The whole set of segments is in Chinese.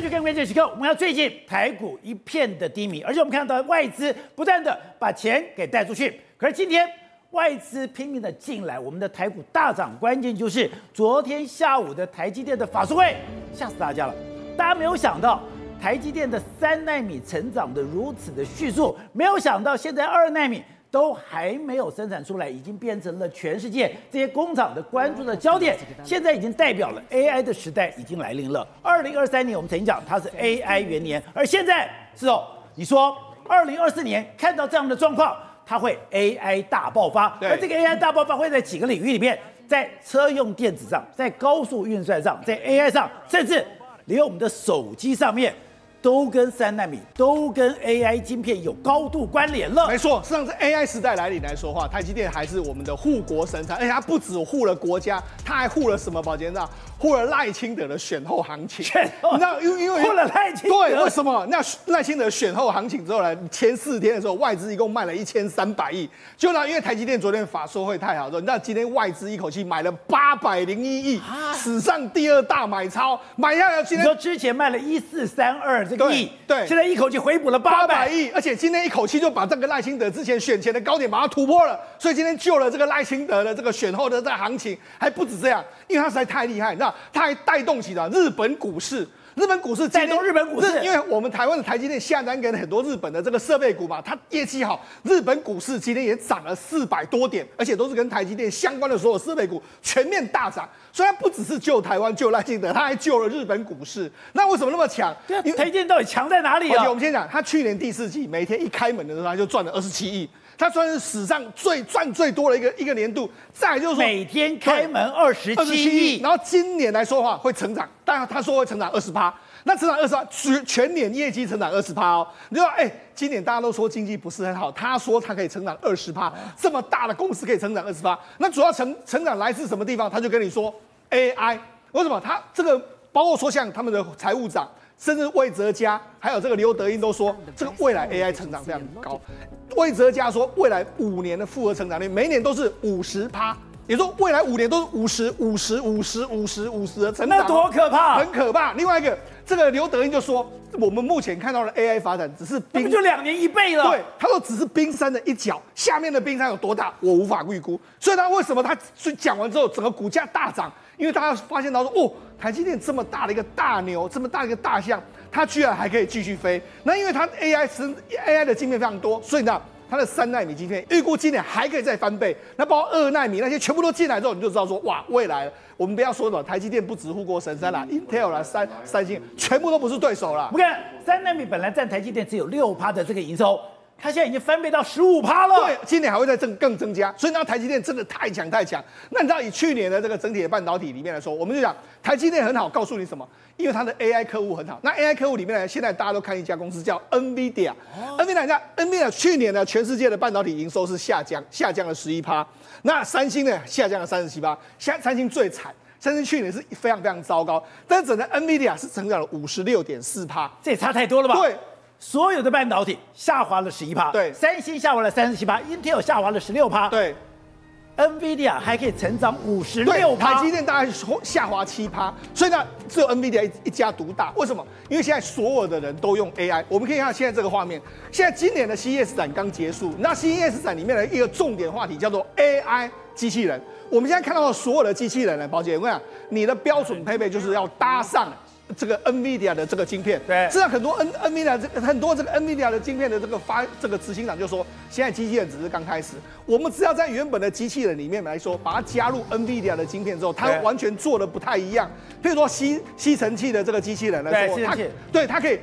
继续跟关键时刻，我们要最近台股一片的低迷，而且我们看到外资不断的把钱给带出去。可是今天外资拼命的进来，我们的台股大涨，关键就是昨天下午的台积电的法说会吓死大家了。大家没有想到台积电的三奈米成长的如此的迅速，没有想到现在二奈米。都还没有生产出来，已经变成了全世界这些工厂的关注的焦点。现在已经代表了 AI 的时代已经来临了。二零二三年我们曾经讲它是 AI 元年，而现在是哦，你说二零二四年看到这样的状况，它会 AI 大爆发。而这个 AI 大爆发会在几个领域里面，在车用电子上，在高速运算上，在 AI 上，甚至连我们的手机上面。都跟三纳米，都跟 AI 晶片有高度关联了。没错，实际上是 AI 时代来临来说话，台积电还是我们的护国神山，而且它不止护了国家，它还护了什么？宝杰长？护了赖清德的选后行情。那因为因为护了赖清德。对，为什么？那赖清德选后行情之后呢？前四天的时候，外资一共卖了一千三百亿。就那因为台积电昨天法说会太好了，那今天外资一口气买了八百零一亿，史上第二大买超，买下来。今天你说之前卖了一四三二。这个亿，对，现在一口气回补了八百亿，而且今天一口气就把这个赖清德之前选前的高点把它突破了，所以今天救了这个赖清德的这个选后的这个行情，还不止这样，因为他实在太厉害，你知道，他还带动起了日本股市。日本股市带动日本股市，因为我们台湾的台积电下单给了很多日本的这个设备股嘛，它业绩好，日本股市今天也涨了四百多点，而且都是跟台积电相关的所有设备股全面大涨。虽然不只是救台湾、救赖清德，他还救了日本股市。那为什么那么强？因为台积电到底强在哪里啊？我们先讲，他去年第四季每天一开门的时候，他就赚了二十七亿，他算是史上最赚最多的一个一个年度。再来就是说，每天开门二十七亿，然后今年来说的话会成长，但他说会成长二十趴。那成长二十趴，全全年业绩成长二十趴哦。你说，哎、欸，今年大家都说经济不是很好，他说他可以成长二十趴，这么大的公司可以成长二十趴，那主要成成长来自什么地方？他就跟你说 AI，为什么？他这个包括说像他们的财务长，甚至魏哲家，还有这个刘德英都说，这个未来 AI 成长非常高。魏哲家说，未来五年的复合成长率，每年都是五十趴。也说未来五年都是五十五十五十五十五十的成长，那多可怕，很可怕。另外一个，这个刘德英就说，我们目前看到的 AI 发展只是冰，就两年一倍了。对，他说只是冰山的一角，下面的冰山有多大，我无法预估。所以他为什么他讲完之后，整个股价大涨？因为大家发现到说，哦，台积电这么大的一个大牛，这么大的一个大象，它居然还可以继续飞。那因为它 AI 是 AI 的晶片非常多，所以呢。它的三纳米晶片预估今年还可以再翻倍，那包括二纳米那些全部都进来之后，你就知道说哇，未来我们不要说什么台积电不止护国神山啦，Intel 啦，三三星全部都不是对手啦。不看三纳米本来占台积电只有六趴的这个营收。它现在已经翻倍到十五趴了，对，今年还会再增更增加，所以那台积电真的太强太强。那你知道以去年的这个整体的半导体里面来说，我们就讲台积电很好，告诉你什么？因为它的 AI 客户很好。那 AI 客户里面呢，现在大家都看一家公司叫，NVIDIA 呢，NVIDIA 去年呢全世界的半导体营收是下降，下降了十一趴。那三星呢下降了三十七趴，现在三星最惨，三星去年是非常非常糟糕，但是整个 NVIDIA 是成长了五十六点四趴，这也差太多了吧？对。所有的半导体下滑了十一趴，对，三星下滑了三十七趴，Intel 下滑了十六趴，对，NVIDIA 还可以成长五十六趴，台积电大概下滑七趴，所以呢，只有 NVIDIA 一一家独大。为什么？因为现在所有的人都用 AI。我们可以看到现在这个画面，现在今年的 CES 展刚结束，那 CES 展里面的一个重点话题叫做 AI 机器人。我们现在看到的所有的机器人呢，宝姐，我跟你讲，你的标准配备就是要搭上。这个 NVIDIA 的这个晶片，对，实际上很多 N NVIDIA 这个很多这个 NVIDIA 的晶片的这个发这个执行长就说，现在机器人只是刚开始，我们只要在原本的机器人里面来说，把它加入 NVIDIA 的晶片之后，它完全做的不太一样。譬如说吸吸尘器的这个机器人来说，对，它对它可以。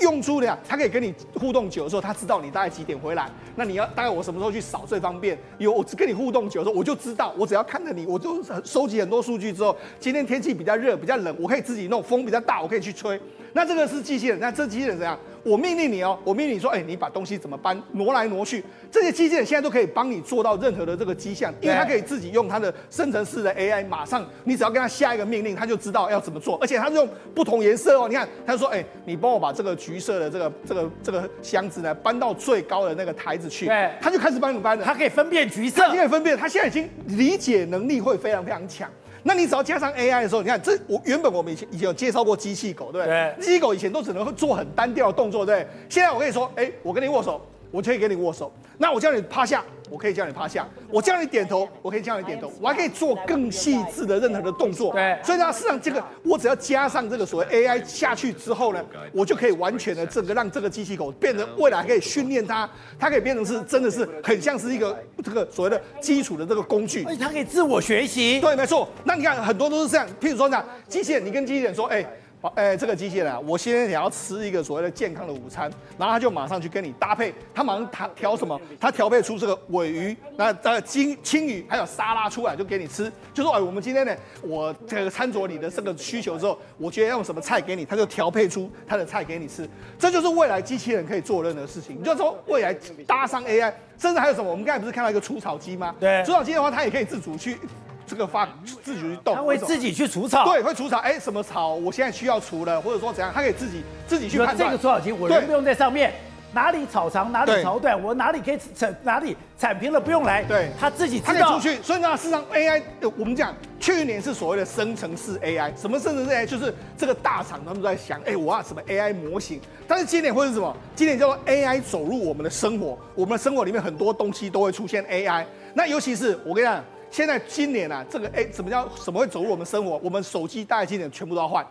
用出的，他可以跟你互动久的时候，他知道你大概几点回来。那你要大概我什么时候去扫最方便？有我只跟你互动久的时候，我就知道，我只要看着你，我就收集很多数据之后，今天天气比较热、比较冷，我可以自己弄，风比较大，我可以去吹。那这个是机器人，那这机器人怎样？我命令你哦，我命令你说，哎，你把东西怎么搬，挪来挪去，这些机器人现在都可以帮你做到任何的这个迹象，因为它可以自己用它的生成式的 AI，马上你只要跟它下一个命令，它就知道要怎么做，而且它是用不同颜色哦。你看，它说，哎，你帮我把这个橘色的这个这个这个箱子呢搬到最高的那个台子去，对，它就开始帮你搬了。它可以分辨橘色，它可以分辨，它现在已经理解能力会非常非常强。那你只要加上 AI 的时候，你看这我原本我们以前以前有介绍过机器狗，对不对？机器狗以前都只能会做很单调的动作，对不对？现在我跟你说，哎，我跟你握手。我可以跟你握手，那我叫你趴下，我可以叫你趴下；我叫你点头，我可以叫你点头，我还可以做更细致的任何的动作。对，所以呢，事实上这个我只要加上这个所谓 AI 下去之后呢，我就可以完全的这个让这个机器狗变成未来可以训练它，它可以变成是真的是很像是一个这个所谓的基础的这个工具，而且它可以自我学习。对，没错。那你看很多都是这样，譬如说呢，机器人，你跟机器人说，哎。哎，这个机器人啊，我现在想要吃一个所谓的健康的午餐，然后他就马上去跟你搭配，他马上调调什么？他调配出这个尾鱼，那呃金青鱼，还有沙拉出来就给你吃。就说哎，我们今天呢，我这个餐桌你的这个需求之后，我觉得要用什么菜给你，他就调配出他的菜给你吃。这就是未来机器人可以做任何事情。你就说未来搭上 AI，甚至还有什么？我们刚才不是看到一个除草机吗？对，除草机的话，它也可以自主去。这个发自己去动，它会自己去除草，对，会除草。哎，什么草我现在需要除了，或者说怎样，它可以自己自己去判断。这个除草机我人不用在上面，哪里草长哪里草短，我哪里可以铲哪里铲平了不用来，对，它自己知道。它可以出去。所以呢，事实上 AI，我们讲去年是所谓的生成式 AI，什么生成式 AI？就是这个大厂他们都在想，哎，我要什么 AI 模型？但是今年会是什么？今年叫做 AI 走入我们的生活，我们的生活里面很多东西都会出现 AI。那尤其是我跟你讲。现在今年啊，这个哎，什么叫什么会走入我们生活？我们手机大概今年全部都要换，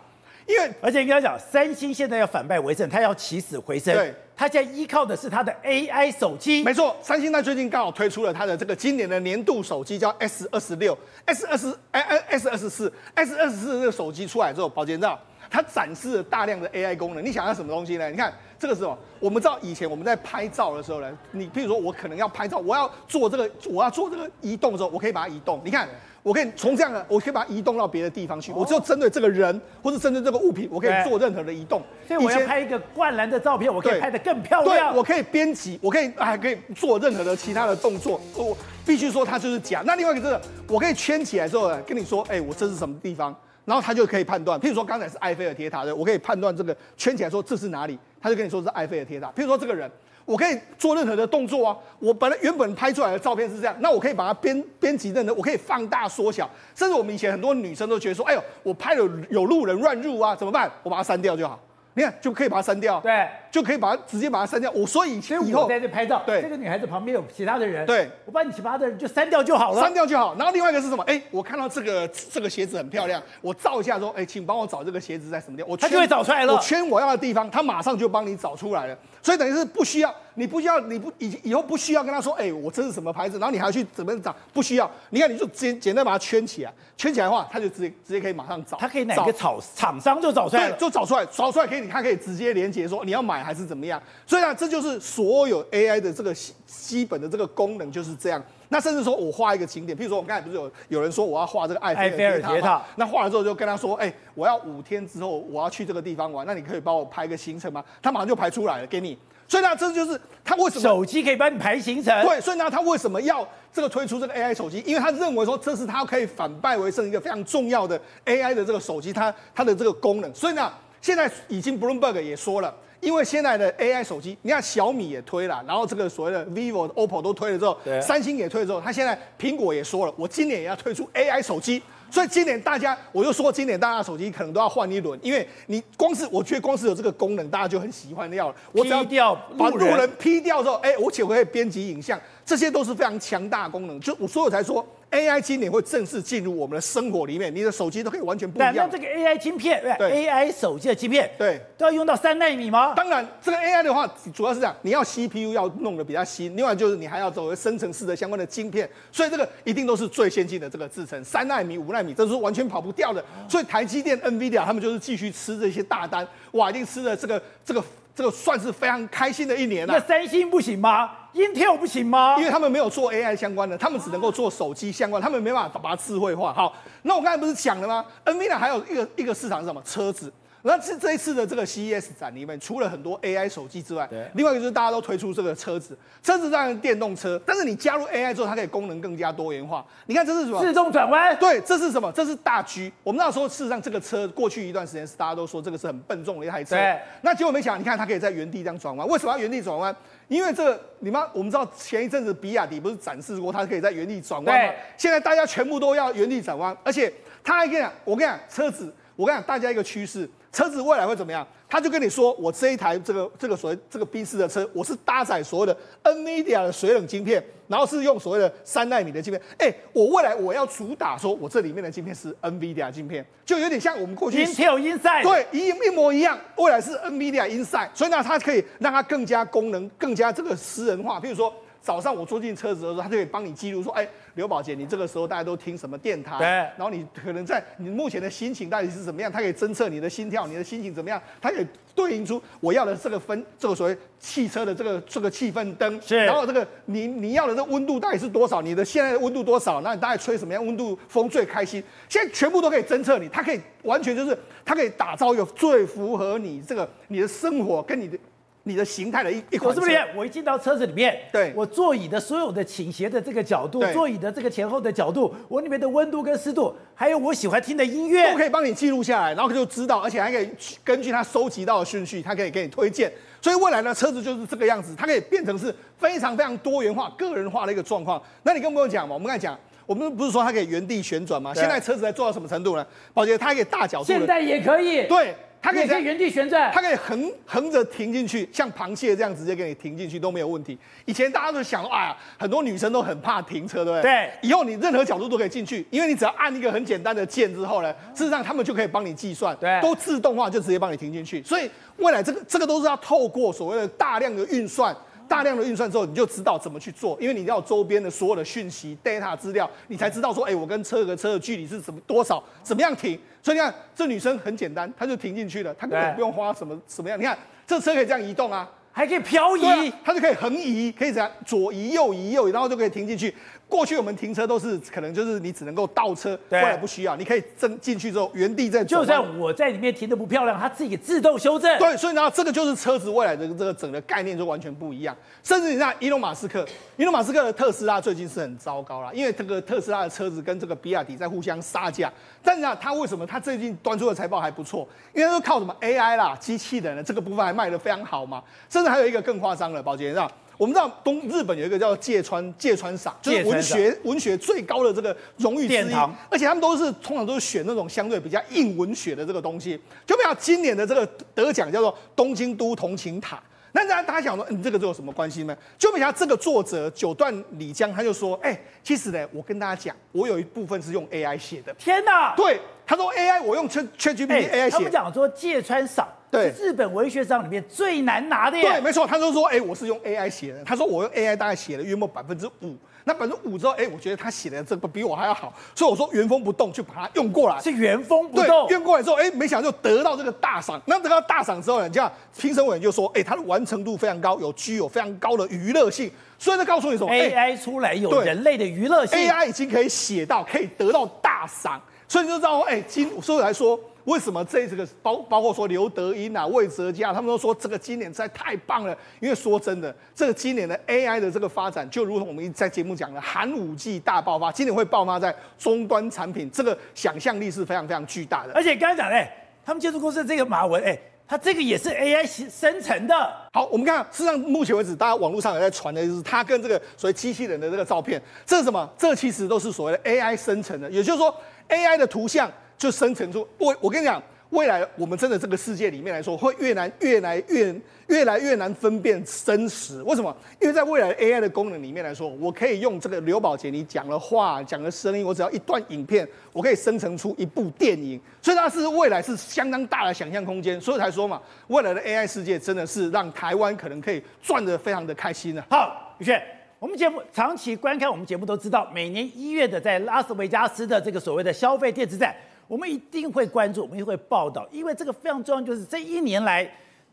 因为而且你跟他讲，三星现在要反败为胜，它要起死回生。对，它现在依靠的是它的 AI 手机。没错，三星在最近刚好推出了它的这个今年的年度手机，叫 S 二十六、S 二十、哎哎 S 二十四、S 二十四这个手机出来之后，宝杰知道它展示了大量的 AI 功能。你想要什么东西呢？你看。这个时候，我们知道以前我们在拍照的时候呢，你譬如说我可能要拍照，我要做这个，我要做这个移动的时候，我可以把它移动。你看，我可以从这样的，我可以把它移动到别的地方去。我只有针对这个人或者针对这个物品，我可以做任何的移动。所以我要拍一个灌篮的照片，我可以拍得更漂亮。对，我可以编辑，我可以还可以做任何的其他的动作。我必须说它就是假。那另外一个是，我可以圈起来之后呢，跟你说，哎，我这是什么地方？然后他就可以判断，譬如说刚才是埃菲尔铁塔的，我可以判断这个圈起来说这是哪里，他就跟你说是埃菲尔铁塔。譬如说这个人，我可以做任何的动作啊，我本来原本拍出来的照片是这样，那我可以把它编编辑的，我可以放大缩小，甚至我们以前很多女生都觉得说，哎呦，我拍了有路人乱入啊，怎么办？我把它删掉就好。你看就可以把它删掉，对，就可以把它直接把它删掉。我所以以后在这拍照，对，这个女孩子旁边有其他的人，对，我把你其他的人就删掉就好了，删掉就好。然后另外一个是什么？哎，我看到这个这个鞋子很漂亮，我照一下说，哎，请帮我找这个鞋子在什么地方，我他就会找出来了。我圈我要的地方，他马上就帮你找出来了。所以等于是不需要，你不需要，你不以以后不需要跟他说，哎，我这是什么牌子，然后你还要去怎么找？不需要，你看你就简简单把它圈起来，圈起来的话，他就直接直接可以马上找，他可以哪个厂厂商就找出来，对就找出来，找出来可以，他可以直接连接说你要买还是怎么样。所以呢，这就是所有 AI 的这个基本的这个功能就是这样。那甚至说我画一个景点，譬如说我们刚才不是有有人说我要画这个埃菲尔铁塔，铁塔那画了之后就跟他说，哎，我要五天之后我要去这个地方玩，那你可以帮我排个行程吗？他马上就排出来了给你。所以呢，这就是他为什么手机可以帮你排行程。对，所以呢，他为什么要这个推出这个 AI 手机？因为他认为说这是他可以反败为胜一个非常重要的 AI 的这个手机，它它的这个功能。所以呢，现在已经 Bloomberg 也说了，因为现在的 AI 手机，你看小米也推了，然后这个所谓的 Vivo、OPPO 都推了之后，三星也推了之后，它现在苹果也说了，我今年也要推出 AI 手机。所以今年大家，我就说今年大家手机可能都要换一轮，因为你光是我觉得光是有这个功能，大家就很喜欢掉了。我只要把路人 P 掉之后，哎，我且我可以编辑影像，这些都是非常强大的功能。就我所以我才说。AI 今年会正式进入我们的生活里面，你的手机都可以完全不一样。那这个 AI 晶片，对，AI 手机的晶片，对，都要用到三纳米吗？当然，这个 AI 的话，主要是这样，你要 CPU 要弄得比较新，另外就是你还要走生成式的相关的晶片，所以这个一定都是最先进的这个制程，三纳米、五纳米，这是完全跑不掉的。所以台积电、NVIDIA 他们就是继续吃这些大单，哇，一定吃的这个这个。这个算是非常开心的一年了。那三星不行吗？Intel 不行吗？因为他们没有做 AI 相关的，他们只能够做手机相关，他们没办法把它智慧化。好，那我刚才不是讲了吗？NVIDIA 还有一个一个市场是什么？车子。那这这一次的这个 CES 展里面，除了很多 AI 手机之外，对另外一个就是大家都推出这个车子，车子当然电动车，但是你加入 AI 之后，它可以功能更加多元化。你看这是什么？自动转弯。对，这是什么？这是大 G。我们那时候事实上这个车过去一段时间是大家都说这个是很笨重的一台车，对那结果没想到，你看它可以在原地这样转弯。为什么要原地转弯？因为这个，你们我们知道前一阵子比亚迪不是展示过它可以在原地转弯吗？对现在大家全部都要原地转弯，而且它还跟你讲，我跟你讲，车子，我跟你讲，大家一个趋势，车子未来会怎么样？他就跟你说，我这一台这个这个所谓这个 B 四的车，我是搭载所谓的 NVIDIA 的水冷晶片，然后是用所谓的三纳米的晶片。哎，我未来我要主打说，我这里面的晶片是 NVIDIA 晶片，就有点像我们过去 Intel Inside，对，一一模一样。未来是 NVIDIA Inside，所以呢，它可以让它更加功能，更加这个私人化。比如说。早上我坐进车子的时候，他就可以帮你记录说，哎，刘宝杰，你这个时候大家都听什么电台？对。然后你可能在你目前的心情到底是怎么样？它可以侦测你的心跳，你的心情怎么样？它可以对应出我要的这个分，这个所谓汽车的这个这个气氛灯。是。然后这个你你要的这个温度到底是多少？你的现在的温度多少？那你大概吹什么样温度风最开心？现在全部都可以侦测你，它可以完全就是它可以打造一个最符合你这个你的生活跟你的。你的形态的一一款车，我是不是？我一进到车子里面，对，我座椅的所有的倾斜的这个角度，座椅的这个前后的角度，我里面的温度跟湿度，还有我喜欢听的音乐，都可以帮你记录下来，然后就知道，而且还可以根据它收集到的顺序，它可以给你推荐。所以未来呢，车子就是这个样子，它可以变成是非常非常多元化、个人化的一个状况。那你跟朋友讲嘛？我们刚才讲，我们不是说它可以原地旋转吗？现在车子在做到什么程度呢？宝洁，它可以大角度，现在也可以，对。它可以在原地旋转，它可以横横着停进去，像螃蟹这样直接给你停进去都没有问题。以前大家都想说，哎呀，很多女生都很怕停车，对不对？对。以后你任何角度都可以进去，因为你只要按一个很简单的键之后呢，事实上他们就可以帮你计算，对，都自动化就直接帮你停进去。所以未来这个这个都是要透过所谓的大量的运算。大量的运算之后，你就知道怎么去做，因为你要周边的所有的讯息、data 资料，你才知道说，哎，我跟车和车的距离是什么多少，怎么样停。所以你看，这女生很简单，她就停进去了，她根本不用花什么什么样。你看，这车可以这样移动啊，还可以漂移，它就可以横移，可以这样左移右移右移，然后就可以停进去。过去我们停车都是可能就是你只能够倒车，后来不需要，你可以进进去之后原地再走。就算我在里面停的不漂亮，它自己自动修正。对，所以呢，这个就是车子未来的这个整个概念就完全不一样。甚至你看，伊隆马斯克，伊隆马斯克的特斯拉最近是很糟糕啦，因为这个特斯拉的车子跟这个比亚迪在互相杀价。但是呢，他为什么他最近端出的财报还不错？因为都靠什么 AI 啦、机器人的这个部分还卖得非常好嘛。甚至还有一个更夸张的，宝杰，你知道？我们知道东日本有一个叫芥川芥川赏，就是文学文学最高的这个荣誉之一，而且他们都是通常都是选那种相对比较硬文学的这个东西。就比如今年的这个得奖叫做东京都同情塔，那大家想说，你、嗯、这个都有什么关系呢？就比如这个作者九段李江他就说，哎、欸，其实呢，我跟大家讲，我有一部分是用 AI 写的。天哪！对，他说 AI 我用 ChatGPT AI 写。他们讲说芥川赏。对，日本文学赏里面最难拿的耶。对，没错，他就说，哎、欸，我是用 AI 写的。他说我用 AI 大概写了约莫百分之五，那百分之五之后，哎、欸，我觉得他写的这个比我还要好，所以我说原封不动就把它用过来。是原封不动。用过来之后，哎、欸，没想到就得到这个大赏。那得到大赏之后呢，这样评审委员就说，哎、欸，他的完成度非常高，有具有非常高的娱乐性。所以他告诉你什么？AI 出来有人类的娱乐性，AI 已经可以写到可以得到大赏，所以你就知道，哎、欸，今所以来说。为什么这这个包包括说刘德音啊、魏哲家，他们都说这个今年实在太棒了。因为说真的，这个今年的 AI 的这个发展，就如同我们一在节目讲的，寒武纪大爆发，今年会爆发在终端产品，这个想象力是非常非常巨大的。而且刚才讲的，他们建筑公司的这个马文，哎，他这个也是 AI 生成的。好，我们看，事实上目前为止，大家网络上也在传的就是它跟这个所谓机器人的这个照片，这是什么？这其实都是所谓的 AI 生成的，也就是说 AI 的图像。就生成出我，我跟你讲，未来我们真的这个世界里面来说，会越来越来越越来越难分辨真实。为什么？因为在未来 AI 的功能里面来说，我可以用这个刘宝杰你讲的话、讲的声音，我只要一段影片，我可以生成出一部电影。所以它是未来是相当大的想象空间。所以才说嘛，未来的 AI 世界真的是让台湾可能可以赚得非常的开心呢、好，宇轩，我们节目长期观看我们节目都知道，每年一月的在拉斯维加斯的这个所谓的消费电子展。我们一定会关注，我们也会报道，因为这个非常重要，就是这一年来，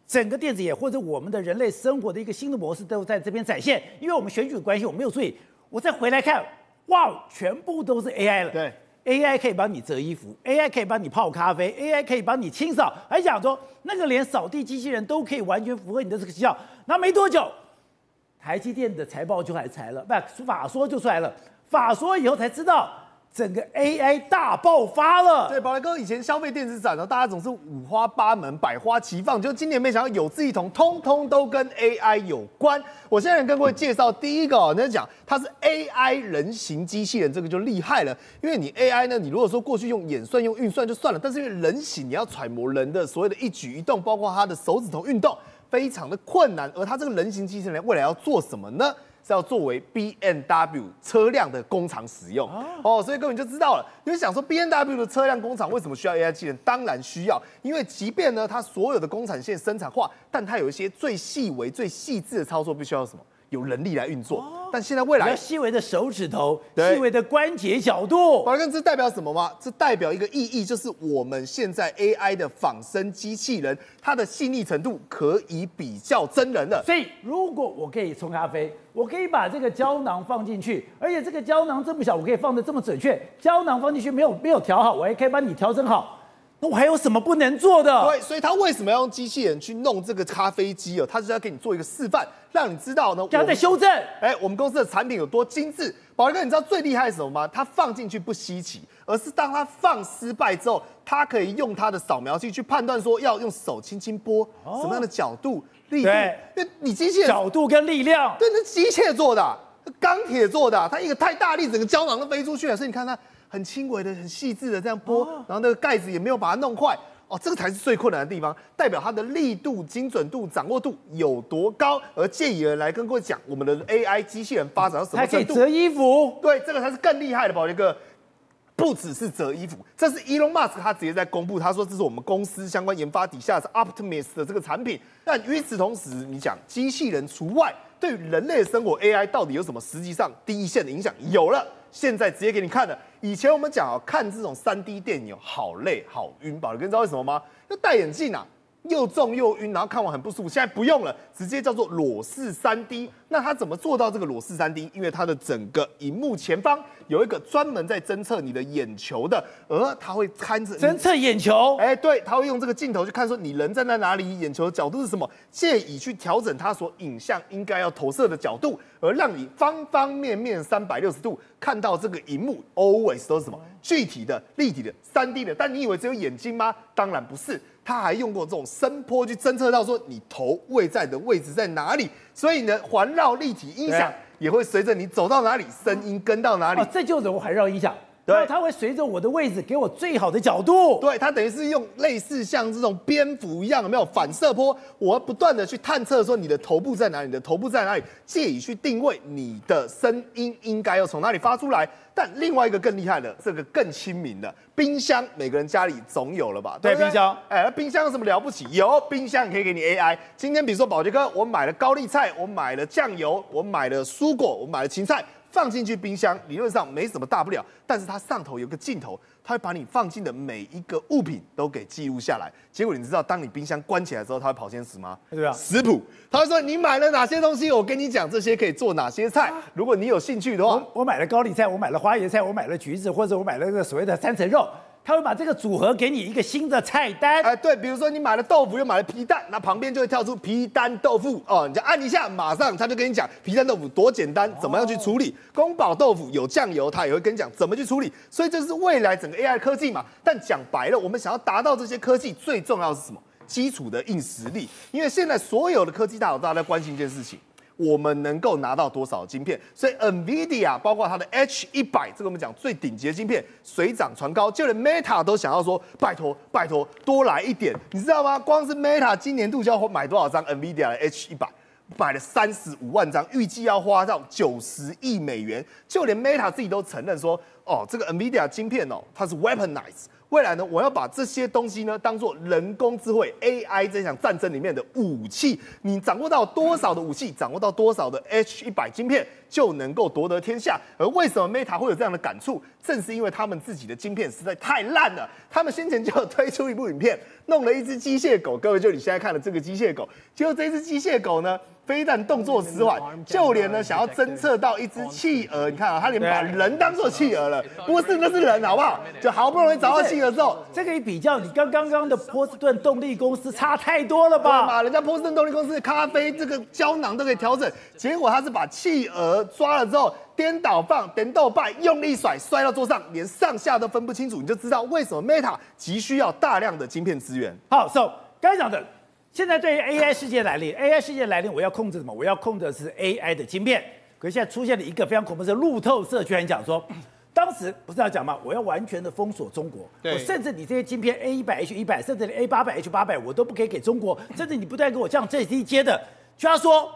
整个电子业或者我们的人类生活的一个新的模式都在这边展现。因为我们选举的关系，我没有注意，我再回来看，哇，全部都是 AI 了。对，AI 可以帮你折衣服，AI 可以帮你泡咖啡，AI 可以帮你清扫，还讲说那个连扫地机器人都可以完全符合你的这个需要。那没多久，台积电的财报就来财了，不，法说就出来了，法说以后才知道。整个 AI 大爆发了。对，宝来哥以前消费电子展呢，大家总是五花八门、百花齐放，就今年没想到有志一同，通通都跟 AI 有关。我现在跟各位介绍第一个哦，那讲它是 AI 人形机器人，这个就厉害了。因为你 AI 呢，你如果说过去用演算、用运算就算了，但是因为人形，你要揣摩人的所谓的一举一动，包括他的手指头运动，非常的困难。而它这个人形机器人未来要做什么呢？是要作为 B N W 车辆的工厂使用哦，所以各位就知道了。你就想说 B N W 的车辆工厂为什么需要 AI 机器人？当然需要，因为即便呢它所有的工厂线生产化，但它有一些最细微、最细致的操作，必须要什么？有能力来运作。但现在未来，细微的手指头、细微的关节角度，宝来哥，这代表什么吗？这代表一个意义，就是我们现在 AI 的仿生机器人，它的细腻程度可以比较真人了。所以，如果我可以冲咖啡。我可以把这个胶囊放进去，而且这个胶囊这么小，我可以放的这么准确。胶囊放进去没有没有调好，我还可以帮你调整好。那我还有什么不能做的？对，所以他为什么要用机器人去弄这个咖啡机哦？他是要给你做一个示范，让你知道呢。刚在修正，哎，我们公司的产品有多精致。宝来哥，你知道最厉害是什么吗？它放进去不稀奇，而是当它放失败之后，它可以用它的扫描器去判断说要用手轻轻拨，什么样的角度。力度。那你机器人角度跟力量，对，那机械做的，钢铁做的，它一个太大力，整个胶囊都飞出去了。所以你看它很轻微的、很细致的这样拨，哦、然后那个盖子也没有把它弄坏。哦，这个才是最困难的地方，代表它的力度、精准度、掌握度有多高。而借以而来跟各位讲，我们的 AI 机器人发展到什么程度？折衣服。对，这个才是更厉害的，宝杰哥。不只是折衣服，这是 Elon Musk 他直接在公布，他说这是我们公司相关研发底下是 Optimus 的这个产品。但与此同时，你讲机器人除外，对于人类的生活 AI 到底有什么实际上第一线的影响？有了，现在直接给你看了。以前我们讲啊，看这种 3D 电影好累好晕，宝杰哥知道为什么吗？要戴眼镜啊。又重又晕，然后看完很不舒服。现在不用了，直接叫做裸视三 D。那它怎么做到这个裸视三 D？因为它的整个荧幕前方有一个专门在侦测你的眼球的，而它会看着侦测眼球。哎，对，它会用这个镜头去看说你人站在哪里，眼球的角度是什么，借以去调整它所影像应该要投射的角度，而让你方方面面三百六十度看到这个荧幕，always 都是什么具体的、立体的、三 D 的。但你以为只有眼睛吗？当然不是。他还用过这种声波去侦测到说你头位在的位置在哪里，所以呢，环绕立体音响也会随着你走到哪里，声音跟到哪里。哦，这就是环绕音响。对，它会随着我的位置给我最好的角度。对，它等于是用类似像这种蝙蝠一样，有没有反射波？我要不断的去探测说你的头部在哪里，你的头部在哪里，借以去定位你的声音应该要从哪里发出来。但另外一个更厉害的，这个更亲民的冰箱，每个人家里总有了吧？对，对，对，冰箱。哎，冰箱有什么了不起？有冰箱可以给你 AI。今天比如说宝杰哥，我买了高丽菜，我买了酱油，我买了蔬果，我买了芹菜。放进去冰箱，理论上没什么大不了，但是它上头有个镜头，它会把你放进的每一个物品都给记录下来。结果你知道，当你冰箱关起来之后，它会跑先死吗？对啊，食谱，它会说你买了哪些东西，我跟你讲这些可以做哪些菜。如果你有兴趣的话，我，我买了高丽菜，我买了花椰菜，我买了橘子，或者我买了那个所谓的三层肉。他会把这个组合给你一个新的菜单，哎，对，比如说你买了豆腐，又买了皮蛋，那旁边就会跳出皮蛋豆腐哦，你就按一下，马上他就跟你讲皮蛋豆腐多简单，怎么样去处理。宫保豆腐有酱油，他也会跟你讲怎么去处理。所以这是未来整个 AI 科技嘛。但讲白了，我们想要达到这些科技，最重要的是什么？基础的硬实力。因为现在所有的科技大佬，大家在关心一件事情。我们能够拿到多少晶片？所以 NVIDIA 包括它的 H 一百，这个我们讲最顶级的晶片，水涨船高，就连 Meta 都想要说，拜托拜托多来一点，你知道吗？光是 Meta 今年度就要买多少张 NVIDIA 的 H 一百，买了三十五万张，预计要花到九十亿美元，就连 Meta 自己都承认说，哦，这个 NVIDIA 晶片哦，它是 weaponized。未来呢，我要把这些东西呢，当做人工智慧 AI 这场战争里面的武器。你掌握到多少的武器，掌握到多少的 H 一百晶片，就能够夺得天下。而为什么 Meta 会有这样的感触？正是因为他们自己的晶片实在太烂了。他们先前就推出一部影片，弄了一只机械狗。各位，就你现在看的这个机械狗，结果这只机械狗呢，非但动作迟缓，就连呢想要侦测到一只企鹅，你看啊，他连把人当做企鹅了，不是，那是人，好不好？就好不容易找到企鹅之后，这个一比较，你跟刚刚的波士顿动力公司差太多了吧？嘛，人家波士顿动力公司的咖啡这个胶囊都可以调整，结果他是把企鹅抓了之后，颠倒放，颠倒拜，用力甩，摔到桌上，连上下都分不清楚，你就知道为什么 Meta 急需要大量的晶片资源。好，So 刚才讲的，现在对于 AI 世界来临，AI 世界来临，我要控制什么？我要控制的是 AI 的晶片。可是现在出现了一个非常恐怖的是路透社居然讲说。当时不是要讲吗？我要完全的封锁中国，我甚至你这些晶片 A 一百 H 一百，甚至连 A 八百 H 八百，我都不可以给中国，甚至你不断给我降最低阶的。就他说，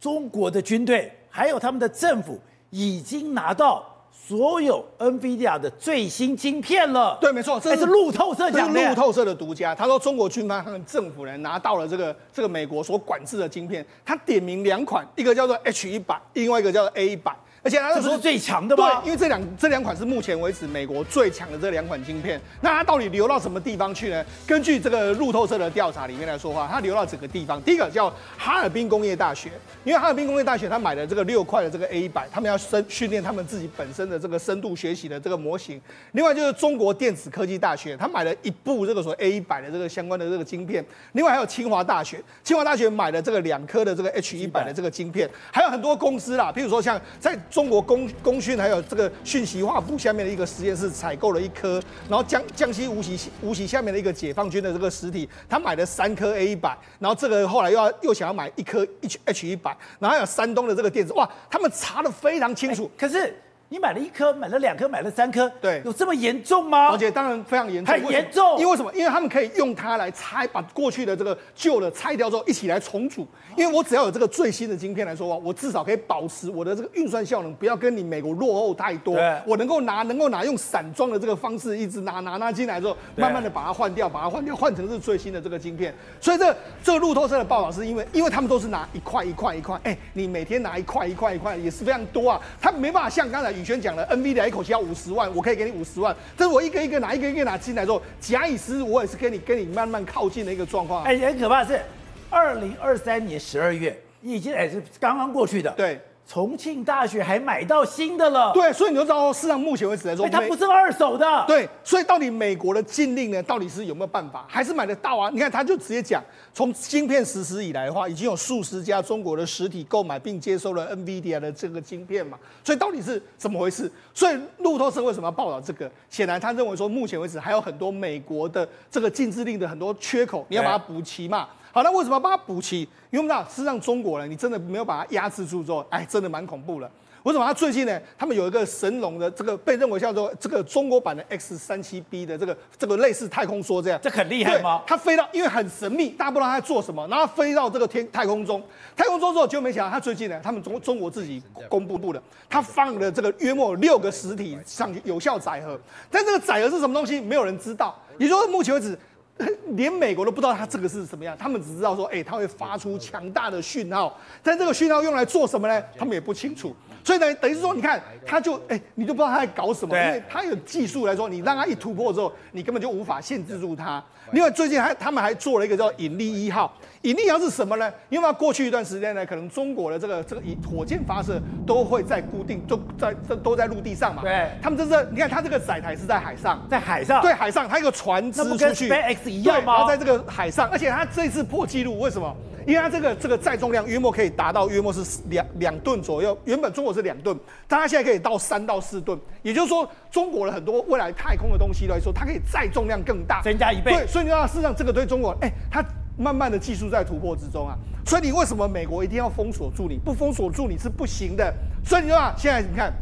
中国的军队还有他们的政府已经拿到所有 NVIDIA 的最新晶片了。对，没错，这是，是路透社讲的。路透社的独家，他说中国军方和政府人拿到了这个这个美国所管制的晶片，他点名两款，一个叫做 H 一百，另外一个叫做 A 一百。而且他是说最强的吗？对，因为这两这两款是目前为止美国最强的这两款晶片。那它到底流到什么地方去呢？根据这个路透社的调查里面来说话，它流到整个地方。第一个叫哈尔滨工业大学，因为哈尔滨工业大学它买了这个六块的这个 A 一百，他们要深训练他们自己本身的这个深度学习的这个模型。另外就是中国电子科技大学，他买了一部这个所谓 A 一百的这个相关的这个晶片。另外还有清华大学，清华大学买了这个两颗的这个 H 一百的这个晶片。还有很多公司啦，譬如说像在中国工工通讯还有这个讯息化部下面的一个实验室采购了一颗，然后江江西无锡无锡下面的一个解放军的这个实体，他买了三颗 A 一百，然后这个后来又要又想要买一颗 H H 一百，然后还有山东的这个电子，哇，他们查的非常清楚，可是。你买了一颗，买了两颗，买了三颗，对，有这么严重吗？而且当然非常严重，很严重。因为什么？因为他们可以用它来拆，把过去的这个旧的拆掉之后，一起来重组。因为我只要有这个最新的晶片来说话，我至少可以保持我的这个运算效能，不要跟你美国落后太多。对，我能够拿，能够拿用散装的这个方式，一直拿拿拿进来之后，慢慢的把它换掉，把它换掉，换成是最新的这个晶片。所以这个、这个路透社的报道是因为，因为他们都是拿一块一块一块，哎，你每天拿一块一块一块也是非常多啊，他没办法像刚才宇轩讲了 NV。一口气要五十万，我可以给你五十万。但是我一个一个拿，一个一个拿进来之后，假以时日，我也是跟你跟你慢慢靠近的一个状况。哎，很可怕的是，二零二三年十二月已经哎是刚刚过去的。对。重庆大学还买到新的了，对，所以你就知道，事实上目前为止来说，它不是二手的，对，所以到底美国的禁令呢，到底是有没有办法，还是买得到啊？你看，他就直接讲，从晶片实施以来的话，已经有数十家中国的实体购买并接收了 NVIDIA 的这个晶片嘛，所以到底是怎么回事？所以路透社为什么要报道这个？显然他认为说，目前为止还有很多美国的这个禁制令的很多缺口，你要把它补齐嘛。好，那为什么要把它补齐？因为我们知道，事实上中国人，你真的没有把它压制住之后，哎，真的蛮恐怖的。为什么？他最近呢，他们有一个神龙的这个被认为叫做这个中国版的 X 三七 B 的这个这个类似太空梭这样，这很厉害吗？它飞到，因为很神秘，大家不知道它在做什么，然后飞到这个天太空中，太空中之后就没想到，他最近呢，他们中中国自己公布的，他放了这个约莫六个实体上去有效载荷，但这个载荷是什么东西，没有人知道。也就是说，目前为止。连美国都不知道它这个是什么样，他们只知道说，哎，它会发出强大的讯号，但这个讯号用来做什么呢？他们也不清楚。所以呢，等于是说，你看，他就哎，你都不知道他在搞什么，因为他有技术来说，你让他一突破之后，你根本就无法限制住他。另外，最近还他们还做了一个叫引力一号。引力一号是什么呢？因为过去一段时间呢，可能中国的这个这个以火箭发射都会在固定，都在这都在陆地上嘛。对。他们这是你看，它这个载台是在海上，在海上。对，海上，它一个船只出去。跟 SpaceX 一样吗？然后在这个海上，而且它这次破纪录，为什么？因为它这个这个载重量约莫可以达到约莫是两两吨左右，原本中国是两吨，但它现在可以到三到四吨，也就是说，中国的很多未来太空的东西来说，它可以载重量更大，增加一倍。对，所以你知道，事实上这个对中国，哎，它慢慢的技术在突破之中啊。所以你为什么美国一定要封锁住你？不封锁住你是不行的。所以你说，现在你看，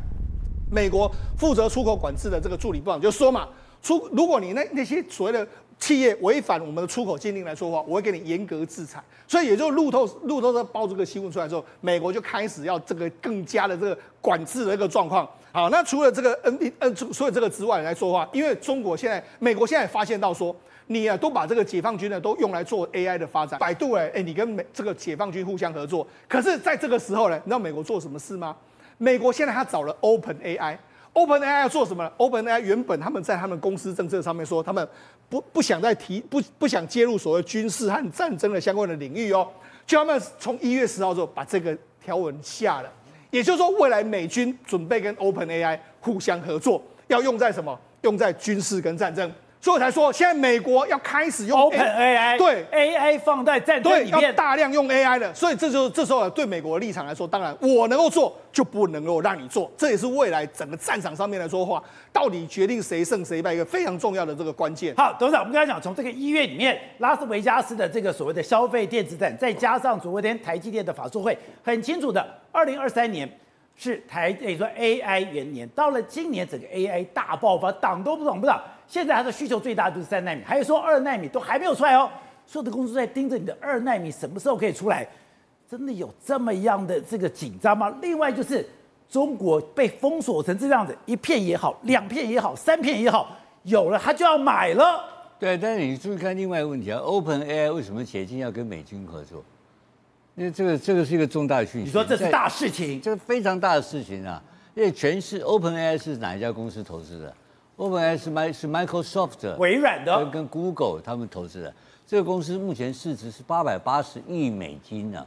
美国负责出口管制的这个助理部长就说嘛，出如果你那那些所谓的。企业违反我们的出口禁令来说的话，我会给你严格制裁。所以也就路透路透社报这个新闻出来之后，美国就开始要这个更加的这个管制的一个状况。好，那除了这个 N B N 除了这个之外来说的话，因为中国现在美国现在发现到说，你啊都把这个解放军呢都用来做 AI 的发展，百度哎哎，你跟美这个解放军互相合作。可是在这个时候呢，你知道美国做什么事吗？美国现在他找了 Open AI。OpenAI 要做什么？OpenAI 原本他们在他们公司政策上面说，他们不不想再提不不想介入所谓军事和战争的相关的领域哦。就他们从一月十号之后把这个条文下了，也就是说，未来美军准备跟 OpenAI 互相合作，要用在什么？用在军事跟战争。所以我才说现在美国要开始用 Open AI，对 AI 放在战争对，要里面，大量用 AI 的，所以这就这时候对美国的立场来说，当然我能够做就不能够让你做，这也是未来整个战场上面来说话，到底决定谁胜谁败一个非常重要的这个关键。好，董事长，我们刚才讲从这个一月里面，拉斯维加斯的这个所谓的消费电子展，再加上昨天台积电的法说会，很清楚的，二零二三年。是台，也说 AI 元年，到了今年整个 AI 大爆发，挡都不挡不挡。现在它的需求最大就是三纳米，还有说二纳米都还没有出来哦。所有的公司在盯着你的二纳米什么时候可以出来，真的有这么样的这个紧张吗？另外就是中国被封锁成这样子，一片也好，两片也好，三片也好，有了它就要买了。对，但是你注意看另外一个问题啊，OpenAI 为什么决定要跟美军合作？因为这个这个是一个重大的讯息。你说这是大事情，这个非常大的事情啊！因为全是 OpenAI 是哪一家公司投资的？OpenAI 是 My 是 Microsoft 微软的跟跟 Google 他们投资的。这个公司目前市值是八百八十亿美金呢、啊。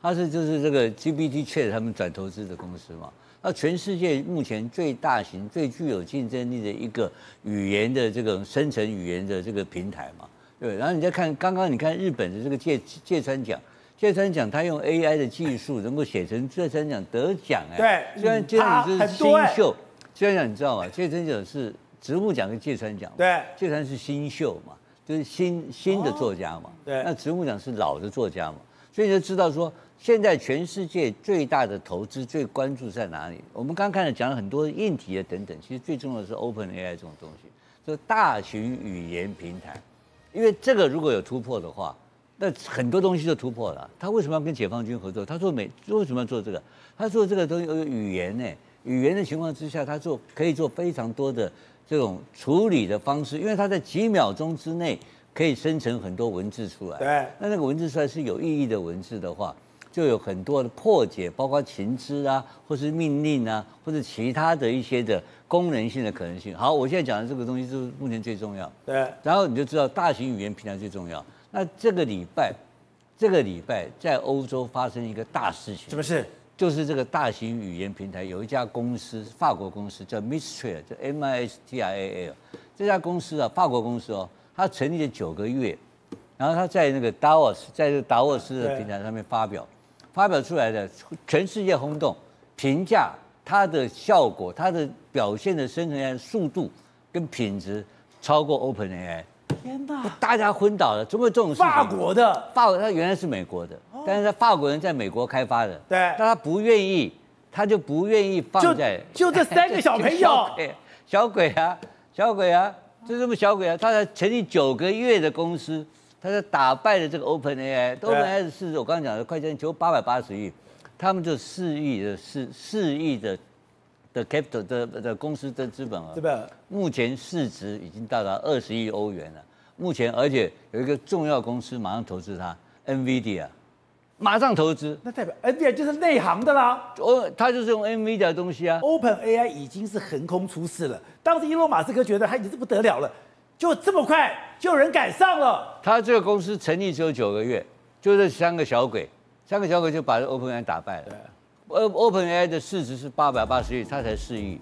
它是就是这个 GPT Chat 他们转投资的公司嘛。那全世界目前最大型、最具有竞争力的一个语言的这个生成语言的这个平台嘛。对，然后你再看刚刚你看日本的这个芥芥川奖。芥川奖，他用 AI 的技术能够写成芥川奖得奖哎，对，虽然芥川奖是新秀，芥川奖你知道吗？芥川奖是直木奖跟芥川奖，对，芥川是新秀嘛，就是新新的作家嘛，对，那植物奖是老的作家嘛，所以你就知道说，现在全世界最大的投资最关注在哪里？我们刚看了讲了很多硬体啊等等，其实最重要的是 OpenAI 这种东西，就大型语言平台，因为这个如果有突破的话。那很多东西就突破了。他为什么要跟解放军合作？他做美为什么要做这个？他做这个东西有语言呢？语言的情况之下，他做可以做非常多的这种处理的方式，因为它在几秒钟之内可以生成很多文字出来。对。那那个文字出来是有意义的文字的话，就有很多的破解，包括情资啊，或是命令啊，或者其他的一些的功能性的可能性。好，我现在讲的这个东西就是目前最重要。对。然后你就知道大型语言平台最重要。那这个礼拜，这个礼拜在欧洲发生一个大事情。什么事？就是这个大型语言平台有一家公司，法国公司叫 Mistral，叫 M I S T R A L。这家公司啊，法国公司哦，它成立了九个月，然后它在那个 Davos，在这个达沃斯的平台上面发表，发表出来的全世界轰动，评价它的效果，它的表现的生成 AI 速度跟品质超过 OpenAI。天哪！大家昏倒了，怎么会这种事情？法国的，法国，它原来是美国的，哦、但是他法国人在美国开发的，对，但他不愿意，他就不愿意放在就，就这三个小朋友，小鬼，小鬼啊，小鬼啊，就这么小鬼啊，他才成立九个月的公司，他在打败了这个 OpenAI，OpenAI 的市值我刚刚讲的快将求八百八十亿，他们就四亿的四四亿的。的 capital 的的公司的资本啊，对吧？目前市值已经到达二十亿欧元了。目前，而且有一个重要公司马上投资它，NVIDIA，马上投资。那代表 NVIDIA 就是内行的啦。哦，他就是用 NVIDIA 的东西啊。OpenAI 已经是横空出世了。当时伊隆马斯克觉得他已经是不得了了，就这么快就有人赶上了。他这个公司成立只有九个月，就这三个小鬼，三个小鬼就把 OpenAI 打败了。呃。OpenAI 的市值是八百八十亿，他才四亿，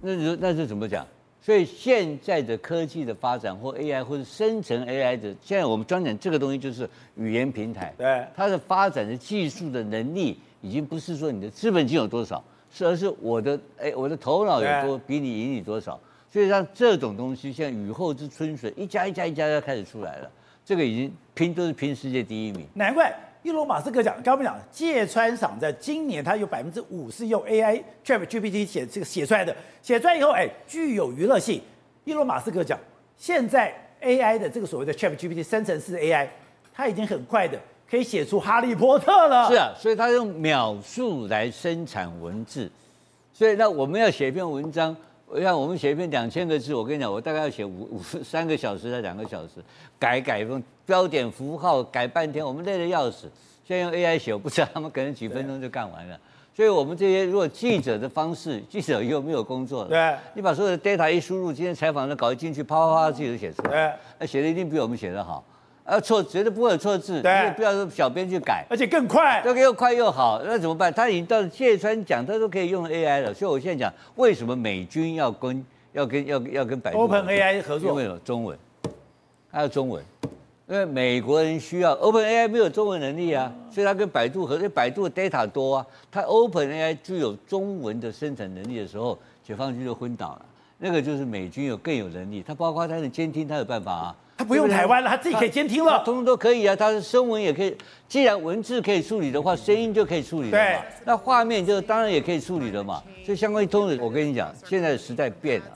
那那那是怎么讲？所以现在的科技的发展，或 AI 或者生成 AI 的，现在我们专讲这个东西就是语言平台。对，它的发展的技术的能力，已经不是说你的资本金有多少，是而是我的哎我的头脑有多比你赢你多少。所以像这种东西，像雨后之春笋，一家一家一家家开始出来了，这个已经拼都是拼世界第一名。难怪。伊隆马斯克讲，刚刚我们讲，芥川赏在今年，他有百分之五是用 AI ChatGPT 写这个写出来的，写出来以后，哎，具有娱乐性。伊隆马斯克讲，现在 AI 的这个所谓的 ChatGPT 生成式 AI，它已经很快的可以写出哈利波特了。是啊，所以他用秒数来生产文字，所以那我们要写一篇文章。我像我们写一篇两千个字，我跟你讲，我大概要写五五 三个小时到两个小时，改改用标点符号改半天，我们累得要死。现在用 AI 写，我不知道他们可能几分钟就干完了。所以我们这些如果记者的方式，记者又没有工作了，对，你把所有的 data 一输入，今天采访的稿一进去，啪啪啪自己就写出来，对，那写的一定比我们写的好。啊，错绝对不会有错字，不要说小编去改，而且更快，这个又快又好，那怎么办？他已经到了芥川讲，他都可以用 AI 了。所以我现在讲，为什么美军要跟要跟要要跟百度 Open AI 合作，因为有中文，还有中文，因为美国人需要 Open AI 没有中文能力啊，所以他跟百度合作，百度的 data 多啊，他 Open AI 具有中文的生产能力的时候，解放军就昏倒了。那个就是美军有更有能力，他包括他的监听，他有办法啊。他不用台湾了，他自己可以监听了，通通都可以啊。他的声纹也可以，既然文字可以处理的话，声音就可以处理了嘛。对，那画面就当然也可以处理了嘛。所以相关通的，我跟你讲，现在时代变了，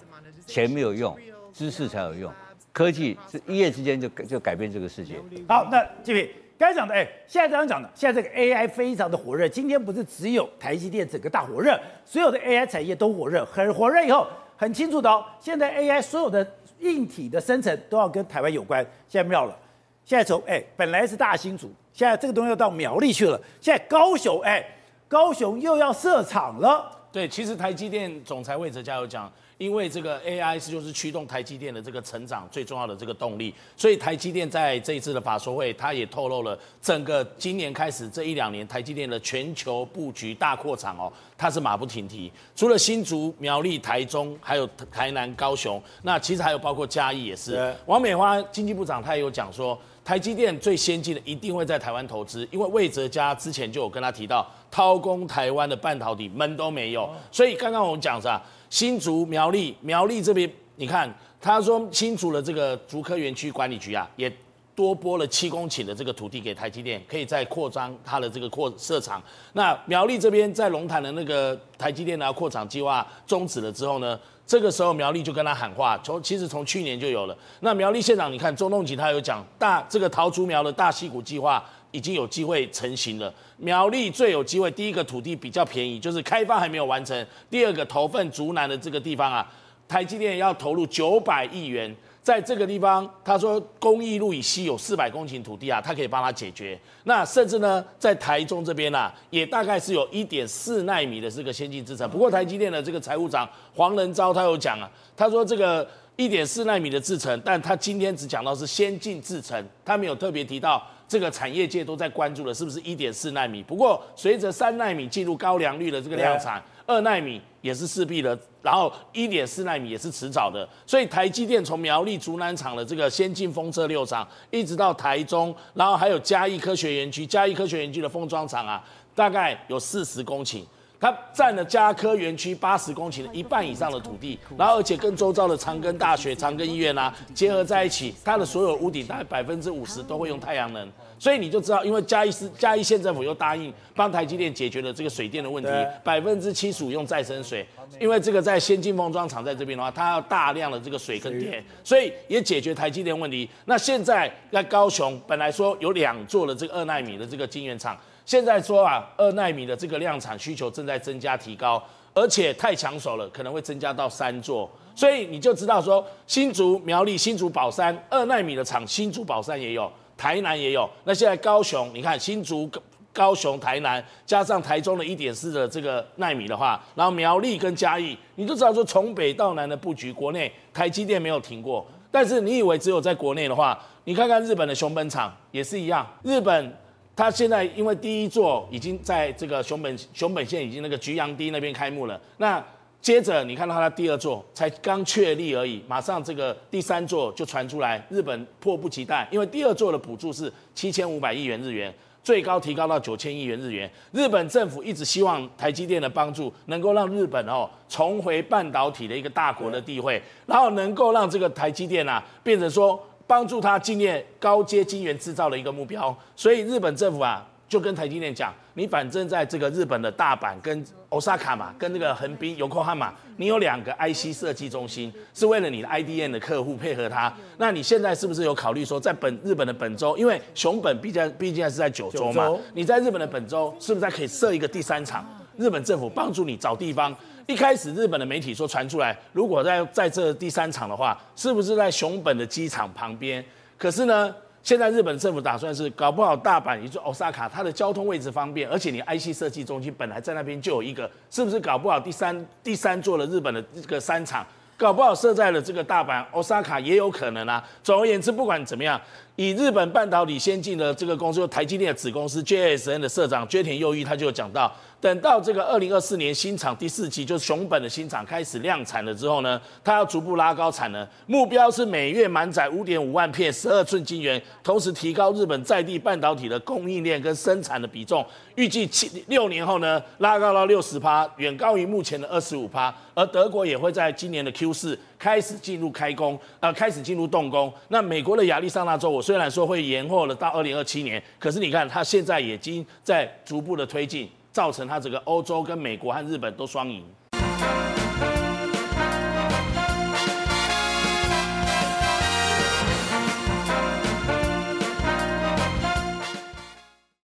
钱没有用，知识才有用。科技是一夜之间就就改变这个世界。好，那这位刚才讲的，哎，现在刚刚讲的，现在这个 AI 非常的火热。今天不是只有台积电整个大火热，所有的 AI 产业都火热，很火热以后，很清楚的哦，现在 AI 所有的。硬体的生成都要跟台湾有关，现在妙了，现在从哎本来是大新竹，现在这个东西要到苗栗去了，现在高雄哎高雄又要设厂了。对，其实台积电总裁魏哲家有讲。因为这个 AI 是就是驱动台积电的这个成长最重要的这个动力，所以台积电在这一次的法说会，它也透露了整个今年开始这一两年台积电的全球布局大扩厂哦，它是马不停蹄。除了新竹、苗栗、台中，还有台南、高雄，那其实还有包括嘉义也是。王美花经济部长他也有讲说，台积电最先进的一定会在台湾投资，因为魏哲家之前就有跟他提到，掏空台湾的半导体门都没有，所以刚刚我们讲啥？新竹苗栗苗栗这边，你看他说新竹的这个竹科园区管理局啊，也多拨了七公顷的这个土地给台积电，可以再扩张它的这个扩设厂。那苗栗这边在龙潭的那个台积电的扩厂计划终止了之后呢，这个时候苗栗就跟他喊话，从其实从去年就有了。那苗栗县长你看钟东锦他有讲大这个桃竹苗的大溪谷计划。已经有机会成型了。苗栗最有机会，第一个土地比较便宜，就是开发还没有完成。第二个投份竹南的这个地方啊，台积电要投入九百亿元，在这个地方，他说公益路以西有四百公顷土地啊，他可以帮他解决。那甚至呢，在台中这边啊，也大概是有一点四奈米的这个先进制程。不过台积电的这个财务长黄仁昭他有讲啊，他说这个一点四奈米的制程，但他今天只讲到是先进制程，他没有特别提到。这个产业界都在关注的是不是一点四奈米？不过随着三奈米进入高良率的这个量产，二纳米也是势必的，然后一点四纳米也是迟早的。所以台积电从苗栗竹南厂的这个先进封测六厂，一直到台中，然后还有嘉义科学园区，嘉义科学园区的封装厂啊，大概有四十公顷。它占了嘉科园区八十公顷的一半以上的土地，然后而且跟周遭的长庚大学、长庚医院啊结合在一起，它的所有屋顶大概百分之五十都会用太阳能，所以你就知道，因为嘉义市嘉义县政府又答应帮台积电解决了这个水电的问题，百分之七十五用再生水，因为这个在先进封装厂在这边的话，它要大量的这个水跟电，所以也解决台积电问题。那现在在高雄本来说有两座的这个二纳米的这个晶圆厂。现在说啊，二奈米的这个量产需求正在增加提高，而且太抢手了，可能会增加到三座，所以你就知道说，新竹苗栗、新竹宝山二奈米的厂，新竹宝山也有，台南也有。那现在高雄，你看新竹、高雄、台南，加上台中的一点四的这个奈米的话，然后苗栗跟嘉义，你就知道说从北到南的布局，国内台积电没有停过。但是你以为只有在国内的话，你看看日本的熊本厂也是一样，日本。他现在因为第一座已经在这个熊本熊本县已经那个菊阳堤那边开幕了，那接着你看到他第二座才刚确立而已，马上这个第三座就传出来，日本迫不及待，因为第二座的补助是七千五百亿元日元，最高提高到九千亿元日元。日本政府一直希望台积电的帮助能够让日本哦重回半导体的一个大国的地位，然后能够让这个台积电啊变成说。帮助他建立高阶晶圆制造的一个目标，所以日本政府啊就跟台积电讲，你反正在这个日本的大阪跟 Osaka 嘛，跟那个横滨、Yokohama，你有两个 IC 设计中心，是为了你的 IDM 的客户配合他。那你现在是不是有考虑说，在本日本的本州，因为熊本毕竟毕竟还是在九州嘛，你在日本的本州是不是还可以设一个第三厂？日本政府帮助你找地方。一开始日本的媒体说传出来，如果在在这第三场的话，是不是在熊本的机场旁边？可是呢，现在日本政府打算是搞不好大阪也就 Osaka，它的交通位置方便，而且你 IC 设计中心本来在那边就有一个，是不是搞不好第三第三座的日本的这个三场，搞不好设在了这个大阪 Osaka 也有可能啊。总而言之，不管怎么样，以日本半导体先进的这个公司，台积电的子公司 JSN 的社长堀田祐一，他就讲到。等到这个二零二四年新厂第四期，就是熊本的新厂开始量产了之后呢，它要逐步拉高产能，目标是每月满载五点五万片十二寸晶圆，同时提高日本在地半导体的供应链跟生产的比重，预计七六年后呢，拉高到六十趴，远高于目前的二十五趴。而德国也会在今年的 Q 四开始进入开工，呃，开始进入动工。那美国的亚利桑那州，我虽然说会延后了到二零二七年，可是你看它现在已经在逐步的推进。造成它整个欧洲跟美国和日本都双赢。